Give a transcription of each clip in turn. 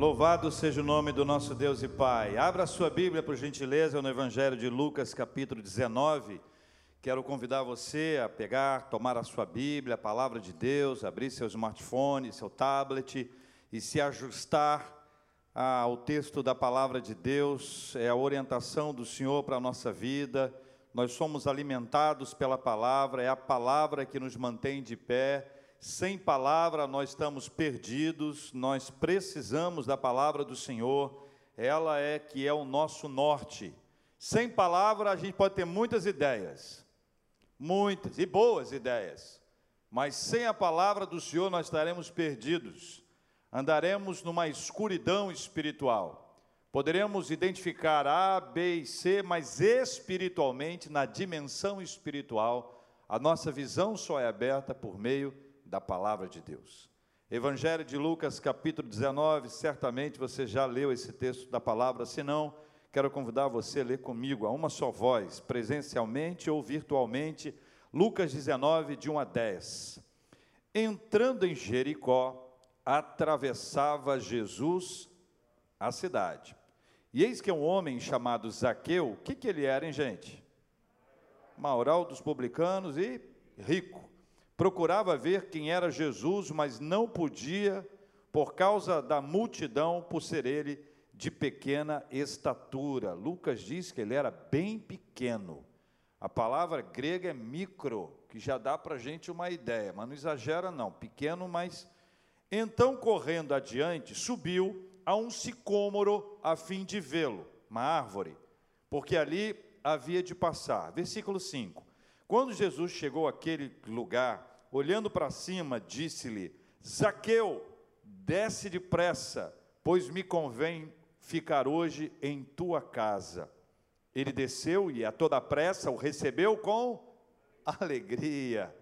Louvado seja o nome do nosso Deus e Pai. Abra sua Bíblia, por gentileza, no Evangelho de Lucas, capítulo 19. Quero convidar você a pegar, tomar a sua Bíblia, a palavra de Deus, abrir seu smartphone, seu tablet e se ajustar ao texto da palavra de Deus. É a orientação do Senhor para a nossa vida. Nós somos alimentados pela palavra, é a palavra que nos mantém de pé sem palavra nós estamos perdidos, nós precisamos da palavra do Senhor, ela é que é o nosso norte. Sem palavra a gente pode ter muitas ideias, muitas e boas ideias, mas sem a palavra do Senhor nós estaremos perdidos, andaremos numa escuridão espiritual. Poderemos identificar A, B e C, mas espiritualmente, na dimensão espiritual, a nossa visão só é aberta por meio da palavra de Deus. Evangelho de Lucas, capítulo 19, certamente você já leu esse texto da palavra, se não, quero convidar você a ler comigo, a uma só voz, presencialmente ou virtualmente, Lucas 19, de 1 a 10. Entrando em Jericó, atravessava Jesus a cidade. E eis que um homem chamado Zaqueu, o que, que ele era, hein, gente? Maural dos publicanos e rico procurava ver quem era Jesus, mas não podia, por causa da multidão, por ser ele de pequena estatura. Lucas diz que ele era bem pequeno. A palavra grega é micro, que já dá para a gente uma ideia, mas não exagera não, pequeno, mas... Então, correndo adiante, subiu a um sicômoro a fim de vê-lo, uma árvore, porque ali havia de passar. Versículo 5. Quando Jesus chegou àquele lugar, olhando para cima, disse-lhe: Zaqueu, desce depressa, pois me convém ficar hoje em tua casa. Ele desceu e a toda pressa o recebeu com alegria.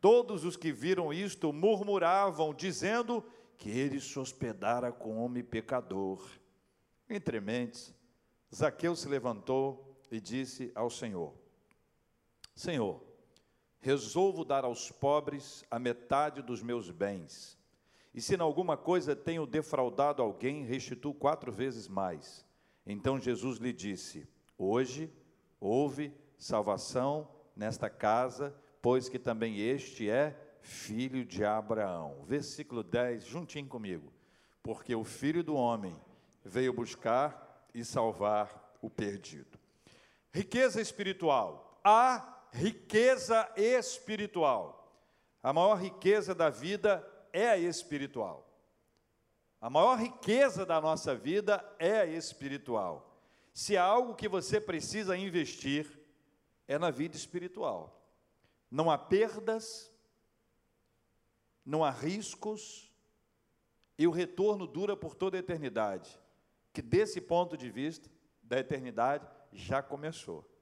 Todos os que viram isto murmuravam, dizendo que ele se hospedara com homem pecador. Entre mentes, Zaqueu se levantou e disse ao Senhor: Senhor, resolvo dar aos pobres a metade dos meus bens. E se em alguma coisa tenho defraudado alguém, restituo quatro vezes mais. Então Jesus lhe disse: Hoje houve salvação nesta casa, pois que também este é filho de Abraão. Versículo 10, juntinho comigo. Porque o filho do homem veio buscar e salvar o perdido. Riqueza espiritual. Há riqueza espiritual. A maior riqueza da vida é a espiritual. A maior riqueza da nossa vida é a espiritual. Se há algo que você precisa investir, é na vida espiritual. Não há perdas, não há riscos, e o retorno dura por toda a eternidade. Que desse ponto de vista, da eternidade, já começou.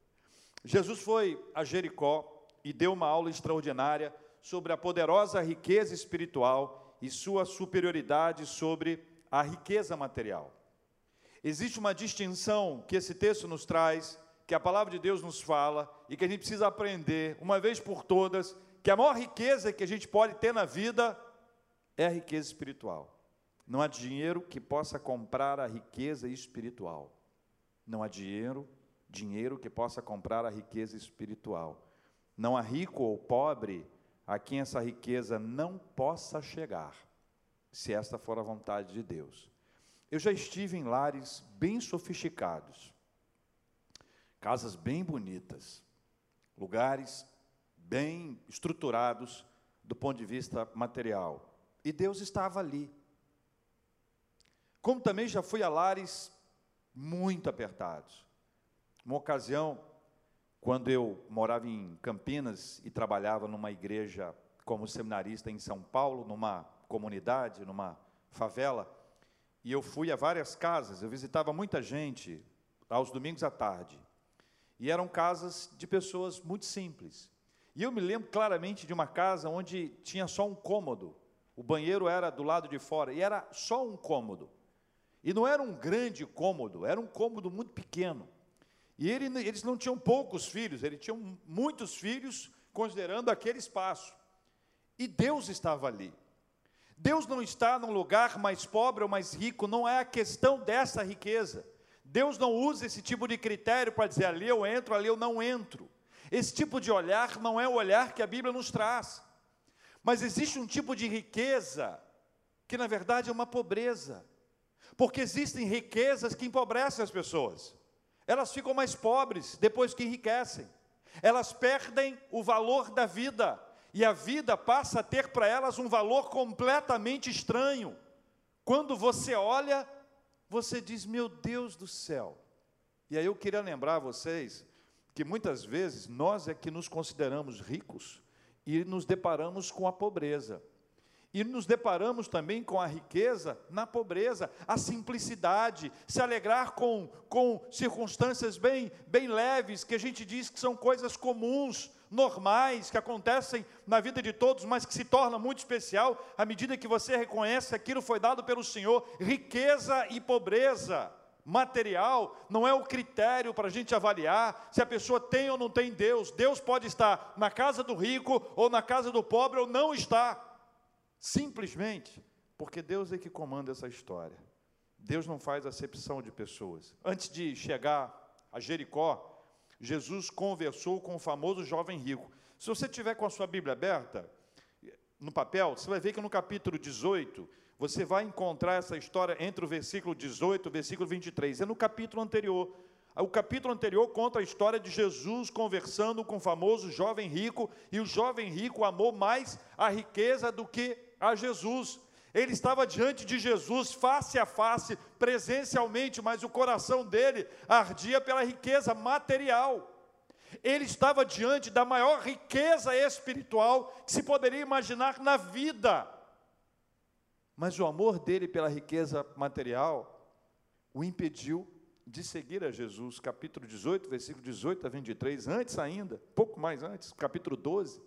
Jesus foi a Jericó e deu uma aula extraordinária sobre a poderosa riqueza espiritual e sua superioridade sobre a riqueza material. Existe uma distinção que esse texto nos traz, que a palavra de Deus nos fala e que a gente precisa aprender, uma vez por todas, que a maior riqueza que a gente pode ter na vida é a riqueza espiritual. Não há dinheiro que possa comprar a riqueza espiritual. Não há dinheiro dinheiro que possa comprar a riqueza espiritual. Não há rico ou pobre a quem essa riqueza não possa chegar, se esta for a vontade de Deus. Eu já estive em lares bem sofisticados, casas bem bonitas, lugares bem estruturados do ponto de vista material, e Deus estava ali. Como também já fui a lares muito apertados, uma ocasião, quando eu morava em Campinas e trabalhava numa igreja como seminarista em São Paulo, numa comunidade, numa favela, e eu fui a várias casas, eu visitava muita gente aos domingos à tarde. E eram casas de pessoas muito simples. E eu me lembro claramente de uma casa onde tinha só um cômodo. O banheiro era do lado de fora e era só um cômodo. E não era um grande cômodo, era um cômodo muito pequeno. E ele, eles não tinham poucos filhos, eles tinham muitos filhos, considerando aquele espaço. E Deus estava ali. Deus não está num lugar mais pobre ou mais rico, não é a questão dessa riqueza. Deus não usa esse tipo de critério para dizer ali eu entro, ali eu não entro. Esse tipo de olhar não é o olhar que a Bíblia nos traz. Mas existe um tipo de riqueza que na verdade é uma pobreza. Porque existem riquezas que empobrecem as pessoas. Elas ficam mais pobres depois que enriquecem. Elas perdem o valor da vida e a vida passa a ter para elas um valor completamente estranho. Quando você olha, você diz: Meu Deus do céu. E aí eu queria lembrar a vocês que muitas vezes nós é que nos consideramos ricos e nos deparamos com a pobreza. E nos deparamos também com a riqueza na pobreza, a simplicidade, se alegrar com, com circunstâncias bem, bem leves, que a gente diz que são coisas comuns, normais, que acontecem na vida de todos, mas que se torna muito especial à medida que você reconhece que aquilo foi dado pelo Senhor. Riqueza e pobreza material não é o critério para a gente avaliar se a pessoa tem ou não tem Deus. Deus pode estar na casa do rico ou na casa do pobre ou não está. Simplesmente porque Deus é que comanda essa história. Deus não faz acepção de pessoas. Antes de chegar a Jericó, Jesus conversou com o famoso jovem rico. Se você tiver com a sua Bíblia aberta, no papel, você vai ver que no capítulo 18, você vai encontrar essa história entre o versículo 18 e o versículo 23. É no capítulo anterior. O capítulo anterior conta a história de Jesus conversando com o famoso jovem rico, e o jovem rico amou mais a riqueza do que a Jesus. Ele estava diante de Jesus face a face, presencialmente, mas o coração dele ardia pela riqueza material. Ele estava diante da maior riqueza espiritual que se poderia imaginar na vida. Mas o amor dele pela riqueza material o impediu de seguir a Jesus. Capítulo 18, versículo 18 a 23, antes ainda, pouco mais antes, capítulo 12.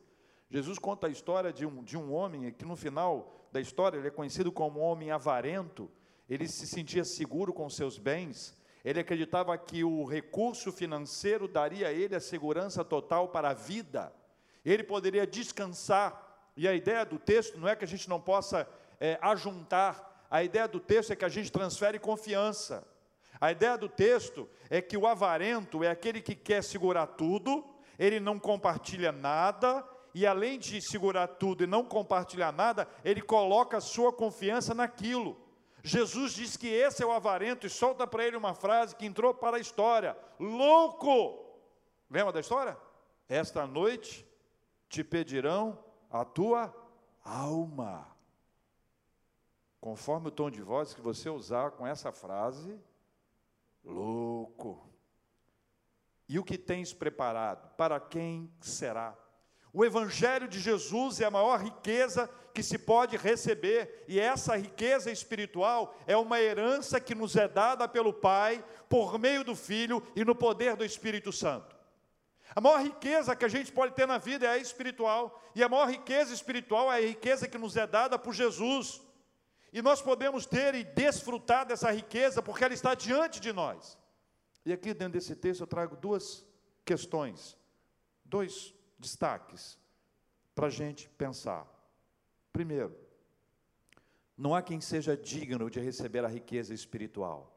Jesus conta a história de um, de um homem que no final da história ele é conhecido como um homem avarento, ele se sentia seguro com seus bens, ele acreditava que o recurso financeiro daria a ele a segurança total para a vida, ele poderia descansar, e a ideia do texto não é que a gente não possa é, ajuntar, a ideia do texto é que a gente transfere confiança. A ideia do texto é que o avarento é aquele que quer segurar tudo, ele não compartilha nada, e além de segurar tudo e não compartilhar nada, ele coloca a sua confiança naquilo. Jesus diz que esse é o avarento e solta para ele uma frase que entrou para a história: louco! Lembra da história? Esta noite te pedirão a tua alma. Conforme o tom de voz que você usar com essa frase, louco. E o que tens preparado? Para quem será? O Evangelho de Jesus é a maior riqueza que se pode receber, e essa riqueza espiritual é uma herança que nos é dada pelo Pai, por meio do Filho e no poder do Espírito Santo. A maior riqueza que a gente pode ter na vida é a espiritual, e a maior riqueza espiritual é a riqueza que nos é dada por Jesus. E nós podemos ter e desfrutar dessa riqueza porque ela está diante de nós. E aqui dentro desse texto eu trago duas questões, dois destaques para a gente pensar. Primeiro, não há quem seja digno de receber a riqueza espiritual.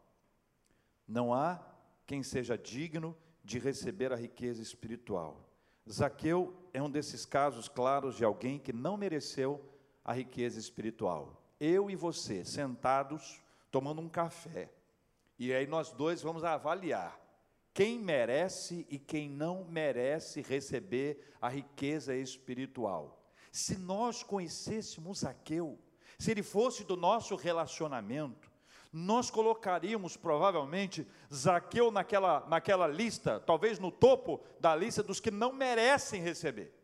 Não há quem seja digno de receber a riqueza espiritual. Zaqueu é um desses casos claros de alguém que não mereceu a riqueza espiritual. Eu e você, sentados, tomando um café. E aí nós dois vamos avaliar quem merece e quem não merece receber a riqueza espiritual. Se nós conhecêssemos Zaqueu, se ele fosse do nosso relacionamento, nós colocaríamos provavelmente Zaqueu naquela, naquela lista, talvez no topo da lista dos que não merecem receber.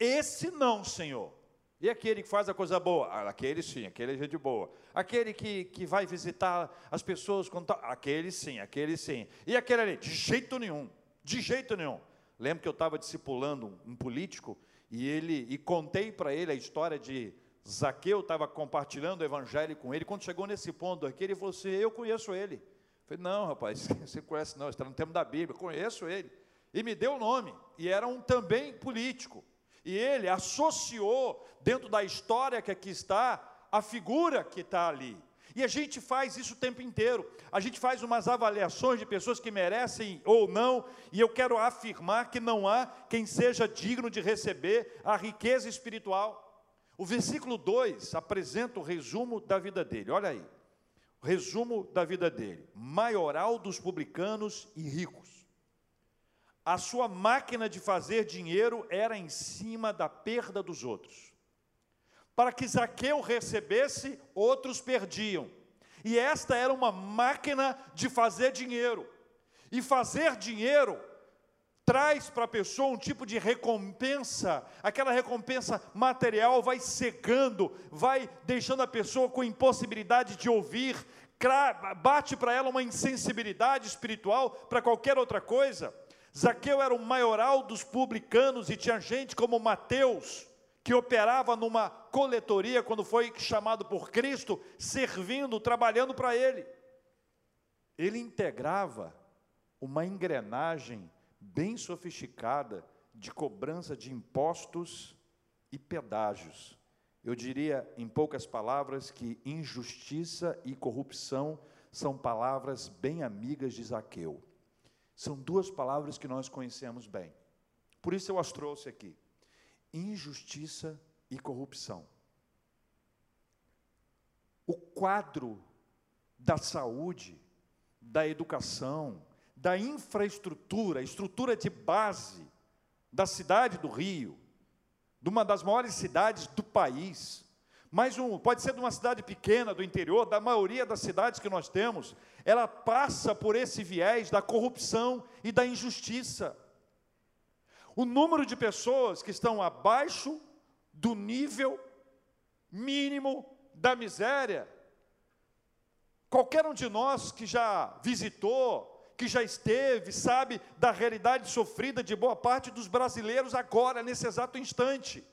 Esse não, Senhor. E aquele que faz a coisa boa? Ah, aquele sim, aquele é gente boa. Aquele que, que vai visitar as pessoas, quando tá, aquele sim, aquele sim. E aquele ali? De jeito nenhum, de jeito nenhum. Lembro que eu estava discipulando um político e ele e contei para ele a história de Zaqueu, estava compartilhando o evangelho com ele. Quando chegou nesse ponto aqui, ele falou assim: Eu conheço ele. Eu falei: Não, rapaz, você conhece não, está no tempo da Bíblia, conheço ele. E me deu o nome, e era um também político. E ele associou, dentro da história que aqui está, a figura que está ali. E a gente faz isso o tempo inteiro. A gente faz umas avaliações de pessoas que merecem ou não, e eu quero afirmar que não há quem seja digno de receber a riqueza espiritual. O versículo 2 apresenta o resumo da vida dele. Olha aí. O resumo da vida dele: maioral dos publicanos e ricos. A sua máquina de fazer dinheiro era em cima da perda dos outros. Para que Zaqueu recebesse, outros perdiam. E esta era uma máquina de fazer dinheiro. E fazer dinheiro traz para a pessoa um tipo de recompensa, aquela recompensa material vai cegando, vai deixando a pessoa com impossibilidade de ouvir, bate para ela uma insensibilidade espiritual para qualquer outra coisa. Zaqueu era o maioral dos publicanos e tinha gente como Mateus, que operava numa coletoria quando foi chamado por Cristo, servindo, trabalhando para ele. Ele integrava uma engrenagem bem sofisticada de cobrança de impostos e pedágios. Eu diria, em poucas palavras, que injustiça e corrupção são palavras bem amigas de Zaqueu. São duas palavras que nós conhecemos bem. Por isso eu as trouxe aqui injustiça e corrupção. O quadro da saúde, da educação, da infraestrutura, estrutura de base da cidade do Rio, de uma das maiores cidades do país, mas um, pode ser de uma cidade pequena do interior, da maioria das cidades que nós temos, ela passa por esse viés da corrupção e da injustiça o número de pessoas que estão abaixo do nível mínimo da miséria. Qualquer um de nós que já visitou, que já esteve, sabe da realidade sofrida de boa parte dos brasileiros agora, nesse exato instante.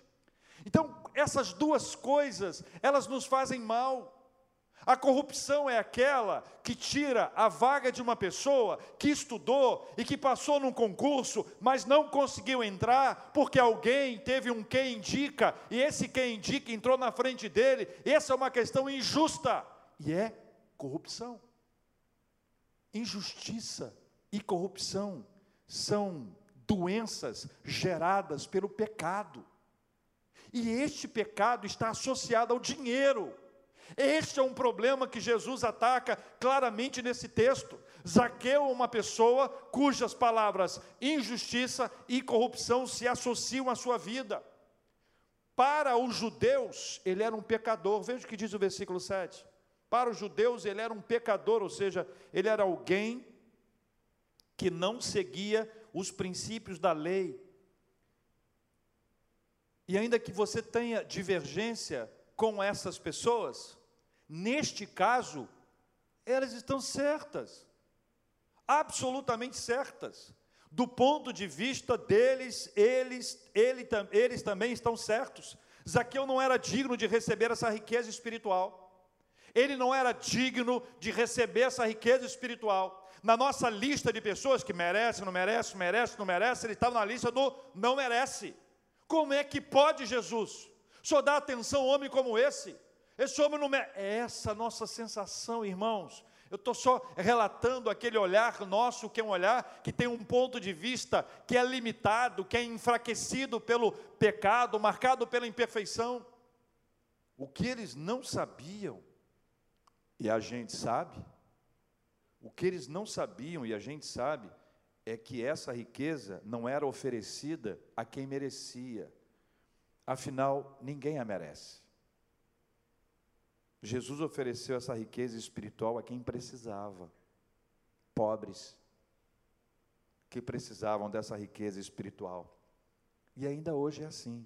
Então, essas duas coisas, elas nos fazem mal. A corrupção é aquela que tira a vaga de uma pessoa que estudou e que passou num concurso, mas não conseguiu entrar porque alguém teve um quem indica e esse quem indica entrou na frente dele. Essa é uma questão injusta e é corrupção. Injustiça e corrupção são doenças geradas pelo pecado. E este pecado está associado ao dinheiro. Este é um problema que Jesus ataca claramente nesse texto. Zaqueu é uma pessoa cujas palavras injustiça e corrupção se associam à sua vida. Para os judeus, ele era um pecador. Veja o que diz o versículo 7. Para os judeus, ele era um pecador, ou seja, ele era alguém que não seguia os princípios da lei. E ainda que você tenha divergência com essas pessoas, neste caso, elas estão certas, absolutamente certas. Do ponto de vista deles, eles, ele, eles também estão certos. Zaqueu não era digno de receber essa riqueza espiritual. Ele não era digno de receber essa riqueza espiritual. Na nossa lista de pessoas que merece, não merece, merece, não merece, ele estava na lista do não merece. Como é que pode Jesus? Só dá atenção a um homem como esse. Esse homem não. É essa nossa sensação, irmãos. Eu estou só relatando aquele olhar nosso, que é um olhar que tem um ponto de vista que é limitado, que é enfraquecido pelo pecado, marcado pela imperfeição. O que eles não sabiam, e a gente sabe, o que eles não sabiam, e a gente sabe, é que essa riqueza não era oferecida a quem merecia, afinal, ninguém a merece. Jesus ofereceu essa riqueza espiritual a quem precisava, pobres, que precisavam dessa riqueza espiritual. E ainda hoje é assim.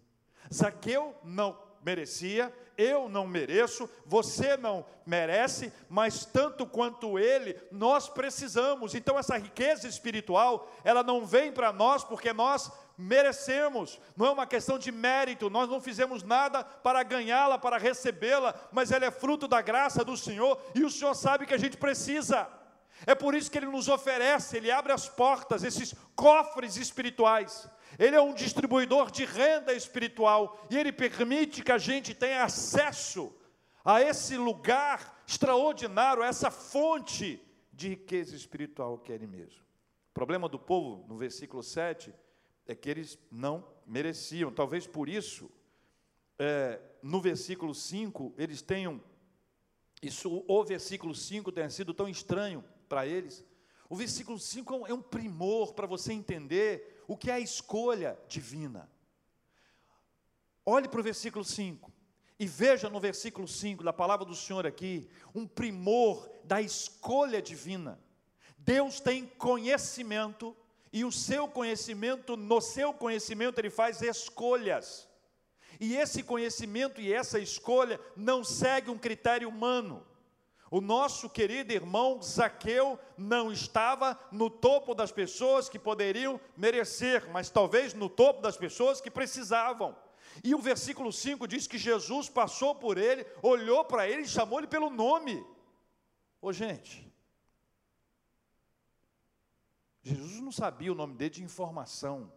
Zaqueu não merecia, eu não mereço, você não merece, mas tanto quanto ele, nós precisamos. Então essa riqueza espiritual, ela não vem para nós porque nós merecemos, não é uma questão de mérito, nós não fizemos nada para ganhá-la, para recebê-la, mas ela é fruto da graça do Senhor e o Senhor sabe que a gente precisa. É por isso que Ele nos oferece, Ele abre as portas, esses cofres espirituais. Ele é um distribuidor de renda espiritual e Ele permite que a gente tenha acesso a esse lugar extraordinário, a essa fonte de riqueza espiritual que é Ele mesmo. O problema do povo, no versículo 7, é que eles não mereciam. Talvez por isso, é, no versículo 5, eles tenham. Isso, o versículo 5 tenha sido tão estranho para eles. O versículo 5 é um primor para você entender o que é a escolha divina. Olhe para o versículo 5 e veja no versículo 5 da palavra do Senhor aqui um primor da escolha divina. Deus tem conhecimento e o seu conhecimento, no seu conhecimento, ele faz escolhas. E esse conhecimento e essa escolha não segue um critério humano. O nosso querido irmão Zaqueu não estava no topo das pessoas que poderiam merecer, mas talvez no topo das pessoas que precisavam. E o versículo 5 diz que Jesus passou por ele, olhou para ele e chamou ele pelo nome. Ô gente, Jesus não sabia o nome dele de informação.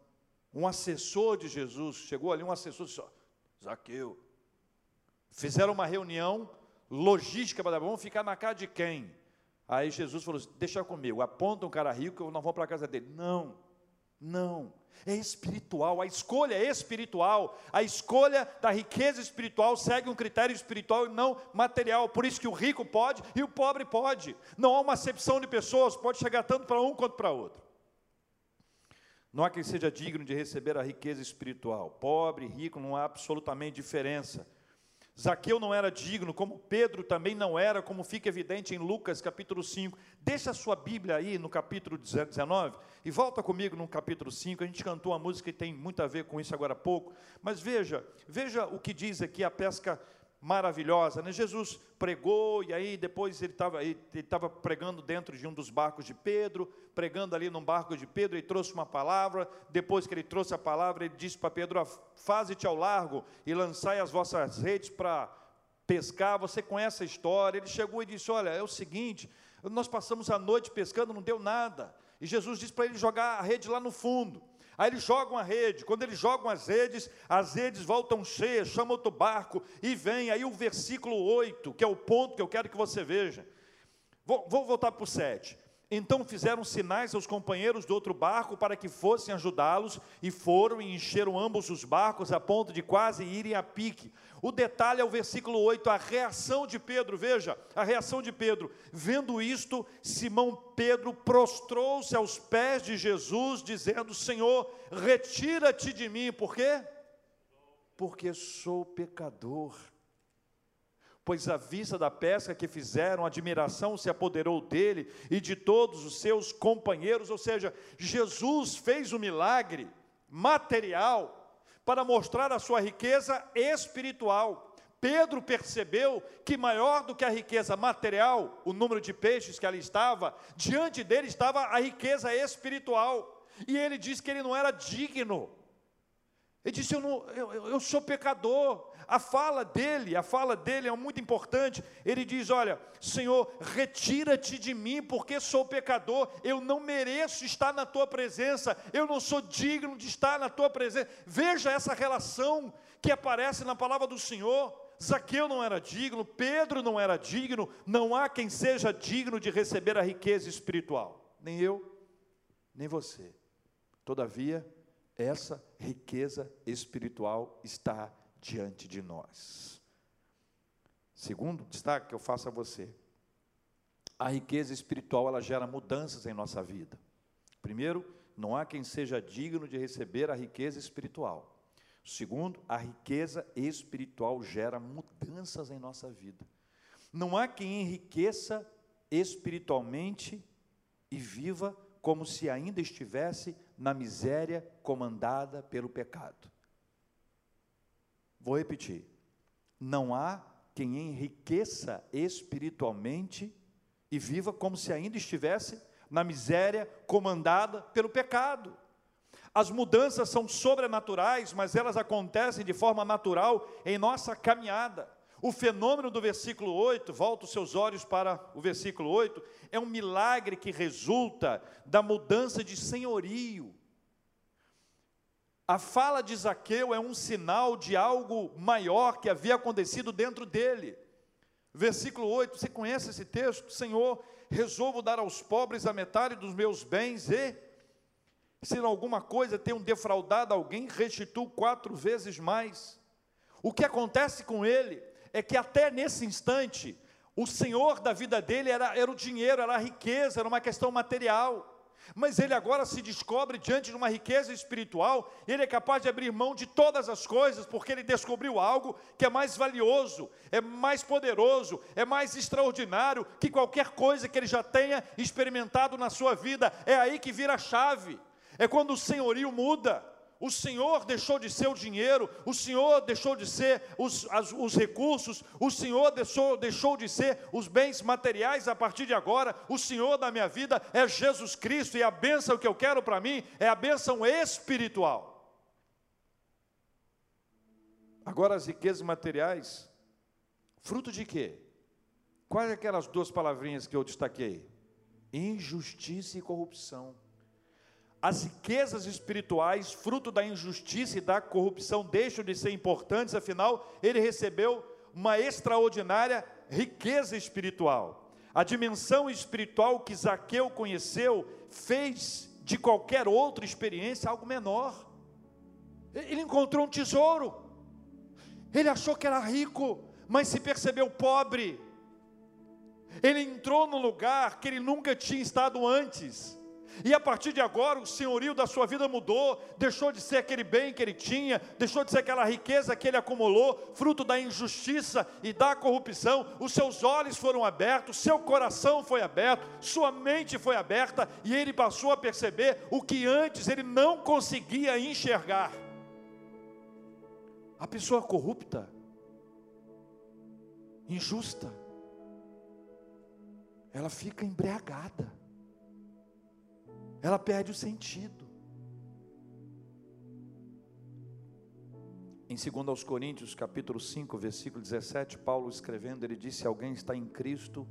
Um assessor de Jesus, chegou ali um assessor e disse, Zaqueu. Fizeram uma reunião logística para vamos ficar na casa de quem? Aí Jesus falou: deixa comigo, aponta um cara rico que eu não vou para a casa dele. Não, não. É espiritual, a escolha é espiritual, a escolha da riqueza espiritual segue um critério espiritual e não material. Por isso que o rico pode e o pobre pode. Não há uma acepção de pessoas, pode chegar tanto para um quanto para outro. Não há quem seja digno de receber a riqueza espiritual. Pobre, rico, não há absolutamente diferença. Zaqueu não era digno, como Pedro também não era, como fica evidente em Lucas capítulo 5. Deixa a sua Bíblia aí no capítulo 19 e volta comigo no capítulo 5. A gente cantou uma música que tem muito a ver com isso agora há pouco. Mas veja, veja o que diz aqui a pesca maravilhosa. Né? Jesus pregou, e aí depois ele estava ele estava pregando dentro de um dos barcos de Pedro, pregando ali num barco de Pedro, ele trouxe uma palavra, depois que ele trouxe a palavra, ele disse para Pedro, faze-te ao largo e lançai as vossas redes para pescar, você conhece a história, ele chegou e disse, olha, é o seguinte, nós passamos a noite pescando, não deu nada, e Jesus disse para ele jogar a rede lá no fundo, Aí eles jogam a rede, quando eles jogam as redes, as redes voltam cheias, chama outro barco e vem. Aí o versículo 8, que é o ponto que eu quero que você veja. Vou, vou voltar para o 7. Então fizeram sinais aos companheiros do outro barco para que fossem ajudá-los, e foram e encheram ambos os barcos a ponto de quase irem a pique. O detalhe é o versículo 8, a reação de Pedro, veja, a reação de Pedro. Vendo isto, Simão Pedro prostrou-se aos pés de Jesus, dizendo: Senhor, retira-te de mim, por quê? Porque sou pecador pois à vista da pesca que fizeram, a admiração se apoderou dele e de todos os seus companheiros, ou seja, Jesus fez o um milagre material para mostrar a sua riqueza espiritual. Pedro percebeu que maior do que a riqueza material, o número de peixes que ali estava, diante dele estava a riqueza espiritual. E ele disse que ele não era digno. Ele disse: Eu, não, eu, eu sou pecador, a fala dele, a fala dele é muito importante. Ele diz: Olha, Senhor, retira-te de mim, porque sou pecador, eu não mereço estar na tua presença, eu não sou digno de estar na tua presença. Veja essa relação que aparece na palavra do Senhor. Zaqueu não era digno, Pedro não era digno, não há quem seja digno de receber a riqueza espiritual, nem eu, nem você. Todavia, essa riqueza espiritual está diante de nós. Segundo destaque que eu faço a você, a riqueza espiritual ela gera mudanças em nossa vida. Primeiro, não há quem seja digno de receber a riqueza espiritual. Segundo, a riqueza espiritual gera mudanças em nossa vida. Não há quem enriqueça espiritualmente e viva como se ainda estivesse na miséria comandada pelo pecado. Vou repetir. Não há quem enriqueça espiritualmente e viva como se ainda estivesse na miséria comandada pelo pecado. As mudanças são sobrenaturais, mas elas acontecem de forma natural em nossa caminhada. O fenômeno do versículo 8, volta os seus olhos para o versículo 8, é um milagre que resulta da mudança de senhorio. A fala de Zaqueu é um sinal de algo maior que havia acontecido dentro dele. Versículo 8, você conhece esse texto? Senhor, resolvo dar aos pobres a metade dos meus bens e, se em alguma coisa tenho defraudado alguém, restituo quatro vezes mais. O que acontece com ele é que até nesse instante, o senhor da vida dele era, era o dinheiro, era a riqueza, era uma questão material. Mas ele agora se descobre diante de uma riqueza espiritual, ele é capaz de abrir mão de todas as coisas, porque ele descobriu algo que é mais valioso, é mais poderoso, é mais extraordinário que qualquer coisa que ele já tenha experimentado na sua vida. É aí que vira a chave, é quando o senhorio muda. O Senhor deixou de ser o dinheiro, o Senhor deixou de ser os, as, os recursos, o Senhor deixou, deixou de ser os bens materiais a partir de agora. O Senhor da minha vida é Jesus Cristo e a bênção que eu quero para mim é a bênção espiritual. Agora, as riquezas materiais, fruto de quê? Quais aquelas duas palavrinhas que eu destaquei? Injustiça e corrupção. As riquezas espirituais, fruto da injustiça e da corrupção, deixam de ser importantes, afinal, ele recebeu uma extraordinária riqueza espiritual. A dimensão espiritual que Zaqueu conheceu fez de qualquer outra experiência algo menor. Ele encontrou um tesouro, ele achou que era rico, mas se percebeu pobre. Ele entrou num lugar que ele nunca tinha estado antes. E a partir de agora, o senhorio da sua vida mudou, deixou de ser aquele bem que ele tinha, deixou de ser aquela riqueza que ele acumulou, fruto da injustiça e da corrupção. Os seus olhos foram abertos, seu coração foi aberto, sua mente foi aberta e ele passou a perceber o que antes ele não conseguia enxergar. A pessoa corrupta, injusta, ela fica embriagada ela perde o sentido. Em 2 Coríntios, capítulo 5, versículo 17, Paulo escrevendo, ele disse: Alguém está em Cristo,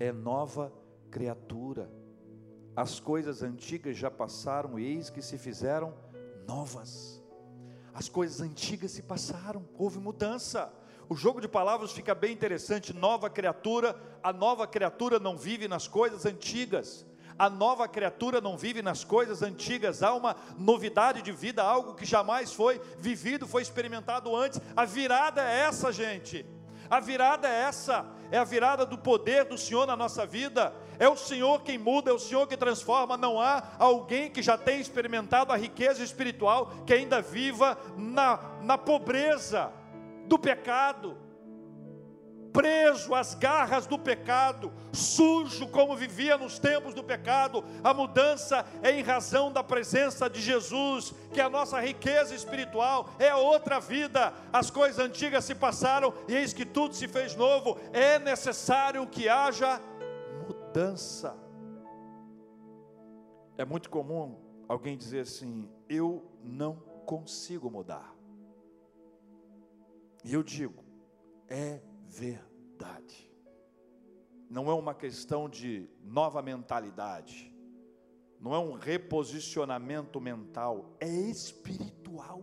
é nova criatura. As coisas antigas já passaram, e eis que se fizeram novas. As coisas antigas se passaram, houve mudança. O jogo de palavras fica bem interessante. Nova criatura, a nova criatura não vive nas coisas antigas. A nova criatura não vive nas coisas antigas, há uma novidade de vida, algo que jamais foi vivido, foi experimentado antes. A virada é essa, gente. A virada é essa, é a virada do poder do Senhor na nossa vida. É o Senhor quem muda, é o Senhor que transforma. Não há alguém que já tenha experimentado a riqueza espiritual que ainda viva na, na pobreza do pecado preso às garras do pecado, sujo como vivia nos tempos do pecado. A mudança é em razão da presença de Jesus, que é a nossa riqueza espiritual, é outra vida. As coisas antigas se passaram e eis que tudo se fez novo. É necessário que haja mudança. É muito comum alguém dizer assim: eu não consigo mudar. E eu digo, é verdade. Não é uma questão de nova mentalidade, não é um reposicionamento mental, é espiritual.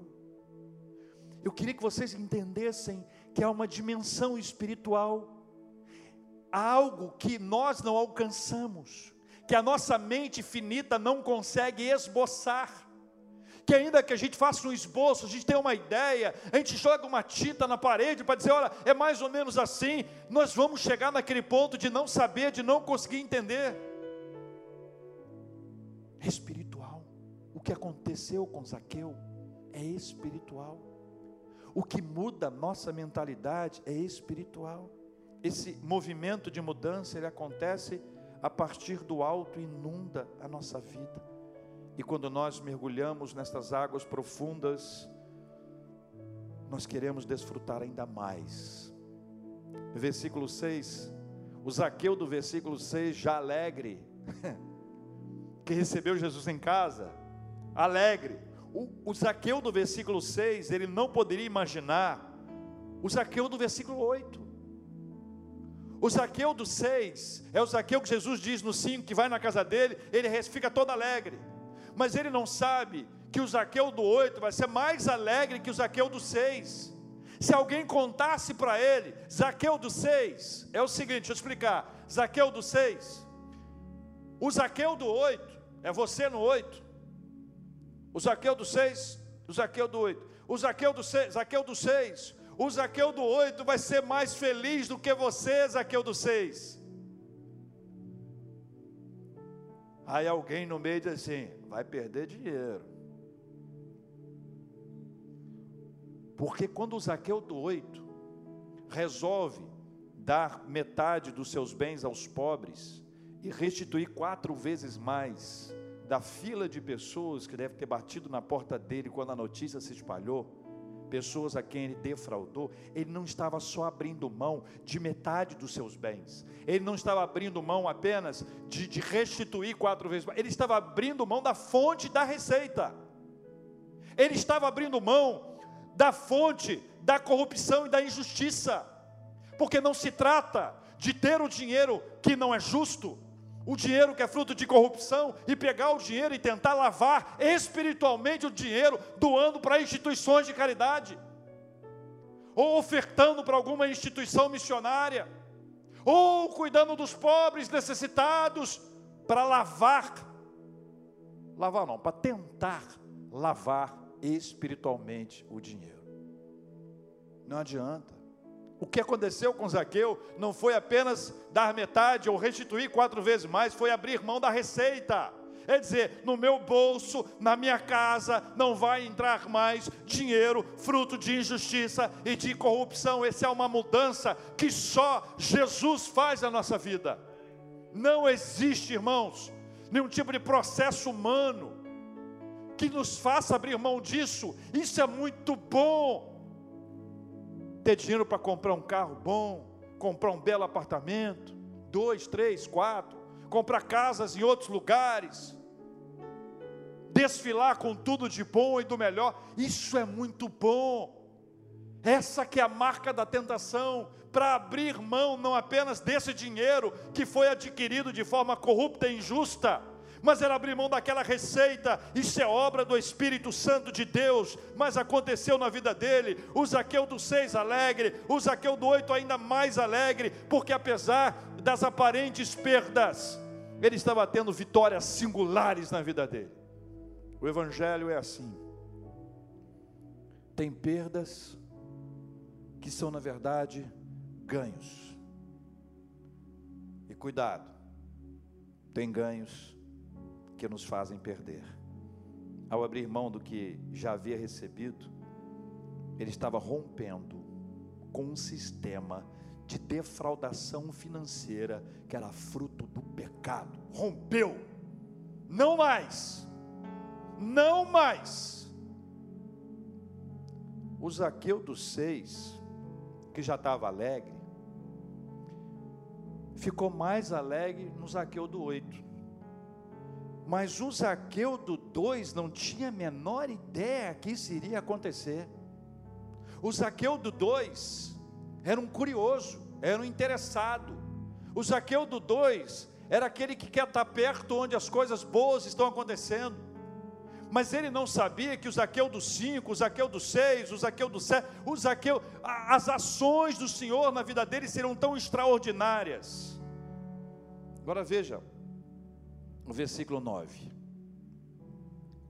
Eu queria que vocês entendessem que há uma dimensão espiritual, algo que nós não alcançamos, que a nossa mente finita não consegue esboçar que ainda que a gente faça um esboço, a gente tenha uma ideia, a gente joga uma tinta na parede para dizer, olha, é mais ou menos assim, nós vamos chegar naquele ponto de não saber, de não conseguir entender. É espiritual. O que aconteceu com Zaqueu é espiritual. O que muda a nossa mentalidade é espiritual. Esse movimento de mudança ele acontece a partir do alto inunda a nossa vida. E quando nós mergulhamos nestas águas profundas, nós queremos desfrutar ainda mais. Versículo 6, o Zaqueu do versículo 6, já alegre, que recebeu Jesus em casa, alegre. O, o Zaqueu do versículo 6, ele não poderia imaginar o Zaqueu do versículo 8. O Zaqueu do 6 é o Zaqueu que Jesus diz no 5 que vai na casa dele, ele fica todo alegre mas ele não sabe que o Zaqueu do 8 vai ser mais alegre que o Zaqueu do 6. Se alguém contasse para ele, Zaqueu do 6, é o seguinte, deixa eu explicar. Zaqueu do 6, o Zaqueu do 8, é você no 8. O Zaqueu do 6, o Zaqueu do 8. O Zaqueu do 6, Zaqueu do 6, o Zaqueu do 8 vai ser mais feliz do que você, Zaqueu do 6. Aí alguém no meio diz assim: vai perder dinheiro. Porque quando o Zaqueu do 8 resolve dar metade dos seus bens aos pobres e restituir quatro vezes mais da fila de pessoas que deve ter batido na porta dele quando a notícia se espalhou, pessoas a quem ele defraudou, ele não estava só abrindo mão de metade dos seus bens, ele não estava abrindo mão apenas de, de restituir quatro vezes, ele estava abrindo mão da fonte da receita, ele estava abrindo mão da fonte da corrupção e da injustiça, porque não se trata de ter o dinheiro que não é justo, o dinheiro que é fruto de corrupção e pegar o dinheiro e tentar lavar espiritualmente o dinheiro, doando para instituições de caridade, ou ofertando para alguma instituição missionária, ou cuidando dos pobres necessitados, para lavar, lavar não, para tentar lavar espiritualmente o dinheiro. Não adianta. O que aconteceu com Zaqueu não foi apenas dar metade ou restituir quatro vezes mais, foi abrir mão da receita. É dizer, no meu bolso, na minha casa, não vai entrar mais dinheiro fruto de injustiça e de corrupção. Essa é uma mudança que só Jesus faz na nossa vida. Não existe, irmãos, nenhum tipo de processo humano que nos faça abrir mão disso. Isso é muito bom ter dinheiro para comprar um carro bom, comprar um belo apartamento, dois, três, quatro, comprar casas em outros lugares, desfilar com tudo de bom e do melhor, isso é muito bom. Essa que é a marca da tentação, para abrir mão não apenas desse dinheiro que foi adquirido de forma corrupta e injusta, mas ela abriu mão daquela receita, isso é obra do Espírito Santo de Deus, mas aconteceu na vida dele, o Zaqueu do 6 alegre, o Zaqueu do 8 ainda mais alegre, porque apesar das aparentes perdas, ele estava tendo vitórias singulares na vida dele. O Evangelho é assim, tem perdas que são na verdade ganhos, e cuidado, tem ganhos que nos fazem perder. Ao abrir mão do que já havia recebido, ele estava rompendo com um sistema de defraudação financeira que era fruto do pecado. Rompeu. Não mais. Não mais. O Zaqueu dos seis, que já estava alegre, ficou mais alegre no Zaqueu do oito. Mas o Zaqueu do 2 não tinha a menor ideia que isso iria acontecer. O Zaqueu do 2 era um curioso, era um interessado. O Zaqueu do 2 era aquele que quer estar perto onde as coisas boas estão acontecendo. Mas ele não sabia que o Zaqueu do 5, o Zaqueu do 6, o Zaqueu do 7, o Zaqueu, as ações do Senhor na vida dele serão tão extraordinárias. Agora veja, no versículo 9: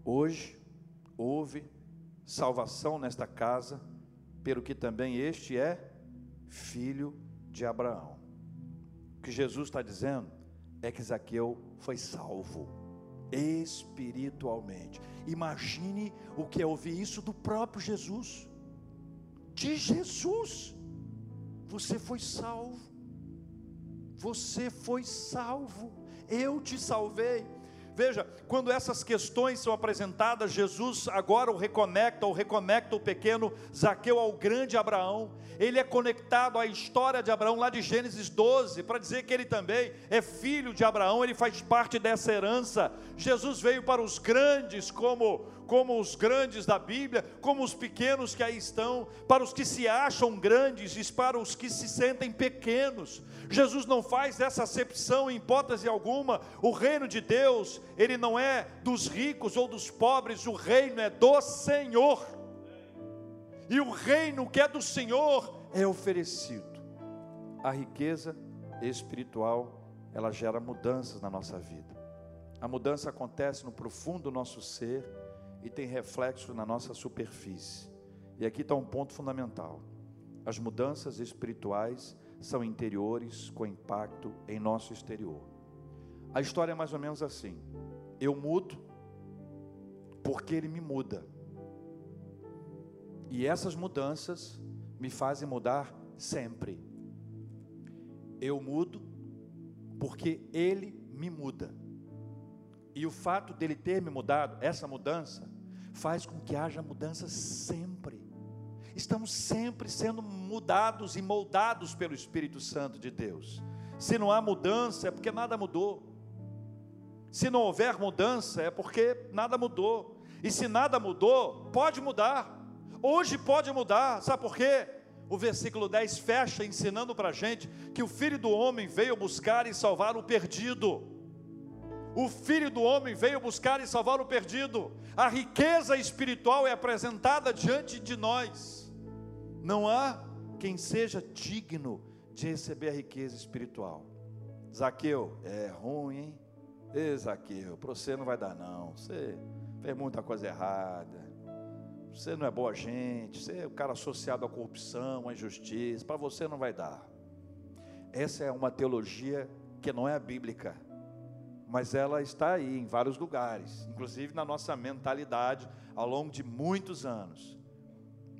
Hoje houve salvação nesta casa, pelo que também este é filho de Abraão. O que Jesus está dizendo é que Zaqueu foi salvo espiritualmente. Imagine o que é ouvir isso do próprio Jesus. De Jesus. Você foi salvo. Você foi salvo eu te salvei. Veja, quando essas questões são apresentadas, Jesus agora o reconecta, ou reconecta o pequeno Zaqueu ao grande Abraão. Ele é conectado à história de Abraão lá de Gênesis 12, para dizer que ele também é filho de Abraão, ele faz parte dessa herança. Jesus veio para os grandes como como os grandes da Bíblia, como os pequenos que aí estão, para os que se acham grandes e para os que se sentem pequenos. Jesus não faz essa acepção em hipótese alguma. O reino de Deus, ele não é dos ricos ou dos pobres, o reino é do Senhor. e o reino que é do Senhor é oferecido. A riqueza espiritual, ela gera mudanças na nossa vida. A mudança acontece no profundo do nosso ser e tem reflexo na nossa superfície. E aqui está um ponto fundamental. As mudanças espirituais são interiores com impacto em nosso exterior. A história é mais ou menos assim: eu mudo porque ele me muda. E essas mudanças me fazem mudar sempre. Eu mudo porque ele me muda. E o fato dele ter me mudado, essa mudança, faz com que haja mudança sempre. Estamos sempre sendo mudados e moldados pelo Espírito Santo de Deus. Se não há mudança, é porque nada mudou. Se não houver mudança, é porque nada mudou. E se nada mudou, pode mudar. Hoje pode mudar, sabe por quê? O versículo 10 fecha ensinando para a gente que o Filho do Homem veio buscar e salvar o perdido. O Filho do Homem veio buscar e salvar o perdido. A riqueza espiritual é apresentada diante de nós. Não há quem seja digno de receber a riqueza espiritual. Zaqueu, é ruim, hein? Ê, Zaqueu, para você não vai dar não. Você fez muita coisa errada. Você não é boa gente, você é o cara associado à corrupção, à injustiça, para você não vai dar. Essa é uma teologia que não é bíblica, mas ela está aí em vários lugares, inclusive na nossa mentalidade ao longo de muitos anos.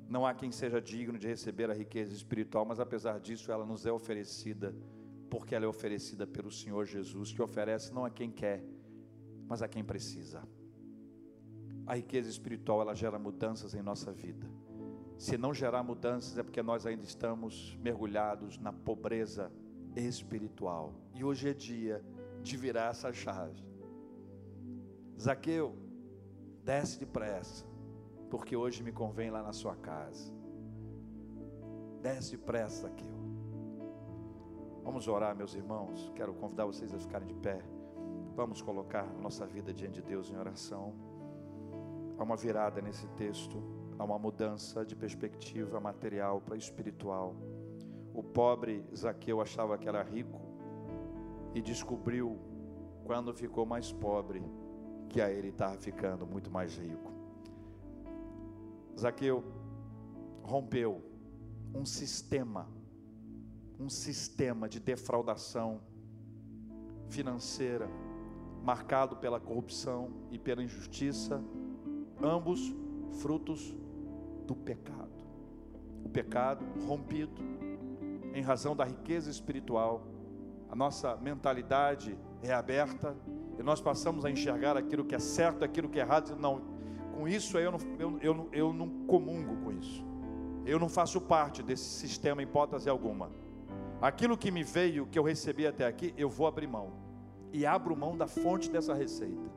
Não há quem seja digno de receber a riqueza espiritual, mas apesar disso ela nos é oferecida, porque ela é oferecida pelo Senhor Jesus, que oferece não a quem quer, mas a quem precisa. A riqueza espiritual ela gera mudanças em nossa vida. Se não gerar mudanças é porque nós ainda estamos mergulhados na pobreza espiritual. E hoje é dia de virar essa chave. Zaqueu, desce depressa, porque hoje me convém lá na sua casa. Desce depressa, Zaqueu. Vamos orar, meus irmãos. Quero convidar vocês a ficarem de pé. Vamos colocar nossa vida diante de Deus em oração. Há uma virada nesse texto, há uma mudança de perspectiva material para espiritual. O pobre Zaqueu achava que era rico e descobriu, quando ficou mais pobre, que a ele estava ficando muito mais rico. Zaqueu rompeu um sistema, um sistema de defraudação financeira, marcado pela corrupção e pela injustiça ambos frutos do pecado. O pecado rompido em razão da riqueza espiritual, a nossa mentalidade é aberta e nós passamos a enxergar aquilo que é certo, aquilo que é errado, não, com isso eu não, eu, eu, eu não comungo com isso. Eu não faço parte desse sistema em hipótese alguma. Aquilo que me veio, que eu recebi até aqui, eu vou abrir mão. E abro mão da fonte dessa receita,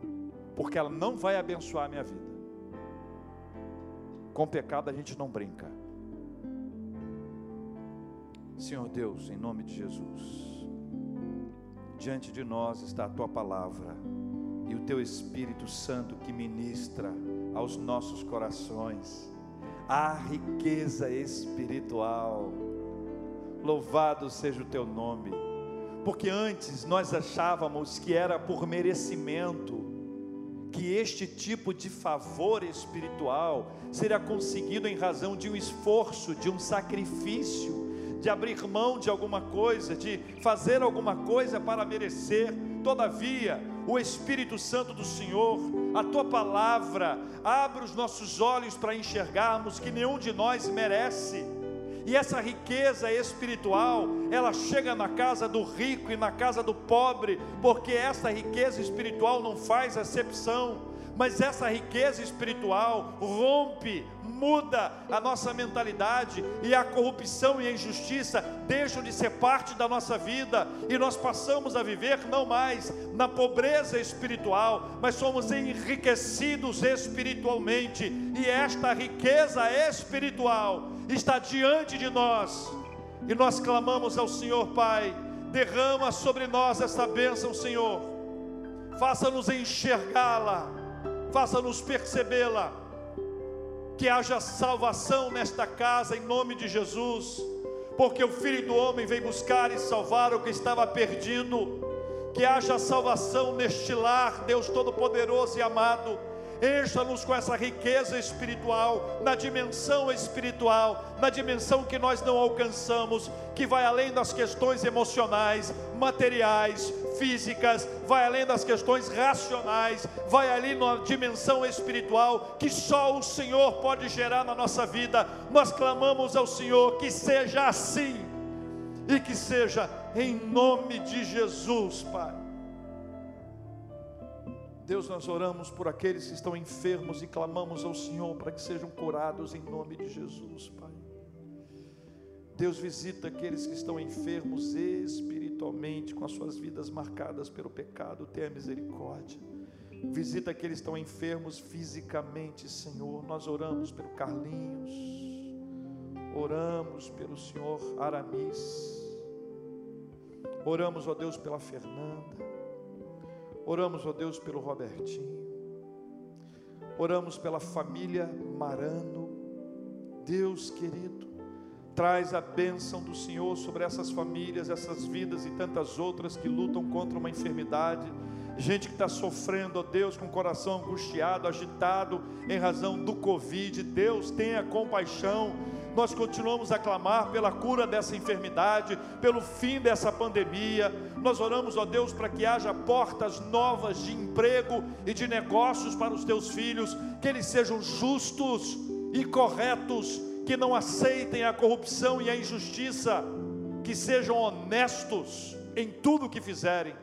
porque ela não vai abençoar a minha vida. Com pecado a gente não brinca. Senhor Deus, em nome de Jesus, diante de nós está a tua palavra e o teu Espírito Santo que ministra aos nossos corações. A riqueza espiritual. Louvado seja o teu nome, porque antes nós achávamos que era por merecimento, que este tipo de favor espiritual seria conseguido em razão de um esforço, de um sacrifício, de abrir mão de alguma coisa, de fazer alguma coisa para merecer. Todavia, o Espírito Santo do Senhor, a tua palavra, abre os nossos olhos para enxergarmos que nenhum de nós merece e essa riqueza espiritual, ela chega na casa do rico e na casa do pobre, porque essa riqueza espiritual não faz acepção mas essa riqueza espiritual rompe, muda a nossa mentalidade e a corrupção e a injustiça deixam de ser parte da nossa vida e nós passamos a viver não mais na pobreza espiritual, mas somos enriquecidos espiritualmente e esta riqueza espiritual está diante de nós e nós clamamos ao Senhor Pai, derrama sobre nós esta bênção, Senhor, faça-nos enxergá-la faça-nos percebê-la. Que haja salvação nesta casa em nome de Jesus, porque o Filho do Homem veio buscar e salvar o que estava perdido. Que haja salvação neste lar, Deus Todo-Poderoso e amado encha-nos com essa riqueza espiritual, na dimensão espiritual, na dimensão que nós não alcançamos, que vai além das questões emocionais, materiais, físicas, vai além das questões racionais, vai ali na dimensão espiritual que só o Senhor pode gerar na nossa vida. Nós clamamos ao Senhor que seja assim e que seja em nome de Jesus, Pai. Deus, nós oramos por aqueles que estão enfermos e clamamos ao Senhor para que sejam curados em nome de Jesus, Pai. Deus visita aqueles que estão enfermos espiritualmente, com as suas vidas marcadas pelo pecado, tenha misericórdia. Visita aqueles que estão enfermos fisicamente, Senhor. Nós oramos pelo Carlinhos, oramos pelo Senhor Aramis, oramos, ó Deus, pela Fernanda. Oramos, ó Deus, pelo Robertinho. Oramos pela família Marano. Deus querido, traz a bênção do Senhor sobre essas famílias, essas vidas e tantas outras que lutam contra uma enfermidade. Gente que está sofrendo, ó Deus, com o coração angustiado, agitado em razão do Covid. Deus tenha compaixão nós continuamos a clamar pela cura dessa enfermidade, pelo fim dessa pandemia. Nós oramos, ó Deus, para que haja portas novas de emprego e de negócios para os teus filhos, que eles sejam justos e corretos, que não aceitem a corrupção e a injustiça, que sejam honestos em tudo o que fizerem.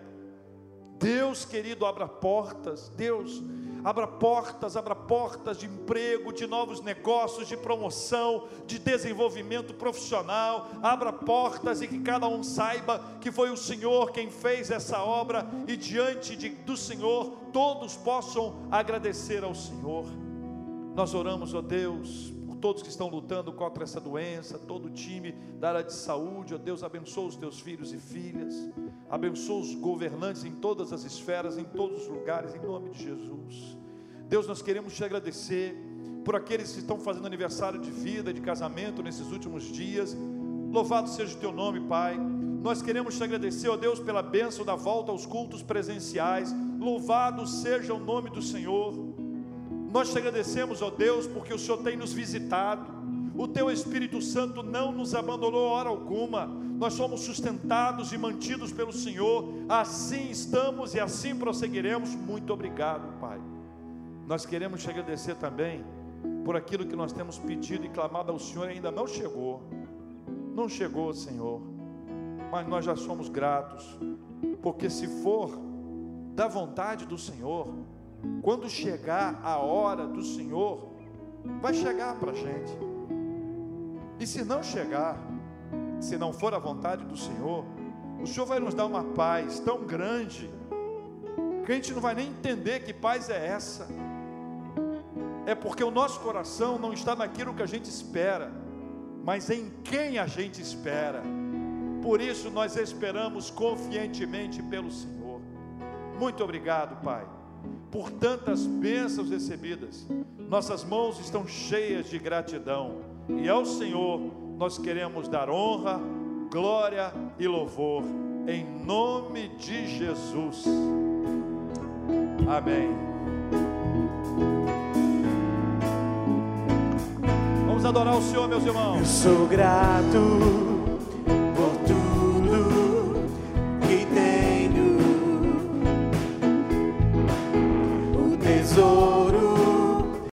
Deus querido, abra portas, Deus abra portas, abra portas de emprego, de novos negócios, de promoção, de desenvolvimento profissional, abra portas e que cada um saiba que foi o Senhor quem fez essa obra e diante de, do Senhor todos possam agradecer ao Senhor. Nós oramos, ó Deus, todos que estão lutando contra essa doença, todo o time da área de saúde, ó Deus, abençoa os teus filhos e filhas, abençoa os governantes em todas as esferas, em todos os lugares, em nome de Jesus. Deus, nós queremos te agradecer por aqueles que estão fazendo aniversário de vida, de casamento nesses últimos dias. Louvado seja o teu nome, Pai. Nós queremos te agradecer, ó Deus, pela bênção da volta aos cultos presenciais. Louvado seja o nome do Senhor. Nós te agradecemos, ó Deus, porque o Senhor tem nos visitado. O teu Espírito Santo não nos abandonou hora alguma. Nós somos sustentados e mantidos pelo Senhor. Assim estamos e assim prosseguiremos. Muito obrigado, Pai. Nós queremos te agradecer também por aquilo que nós temos pedido e clamado ao Senhor ainda não chegou. Não chegou, Senhor. Mas nós já somos gratos, porque se for da vontade do Senhor, quando chegar a hora do Senhor, vai chegar para a gente. E se não chegar, se não for a vontade do Senhor, o Senhor vai nos dar uma paz tão grande que a gente não vai nem entender que paz é essa é porque o nosso coração não está naquilo que a gente espera, mas em quem a gente espera. Por isso nós esperamos confiantemente pelo Senhor. Muito obrigado, Pai, por tantas bênçãos recebidas. Nossas mãos estão cheias de gratidão, e ao Senhor nós queremos dar honra, glória e louvor, em nome de Jesus. Amém. Vamos adorar o Senhor, meus irmãos. Eu sou grato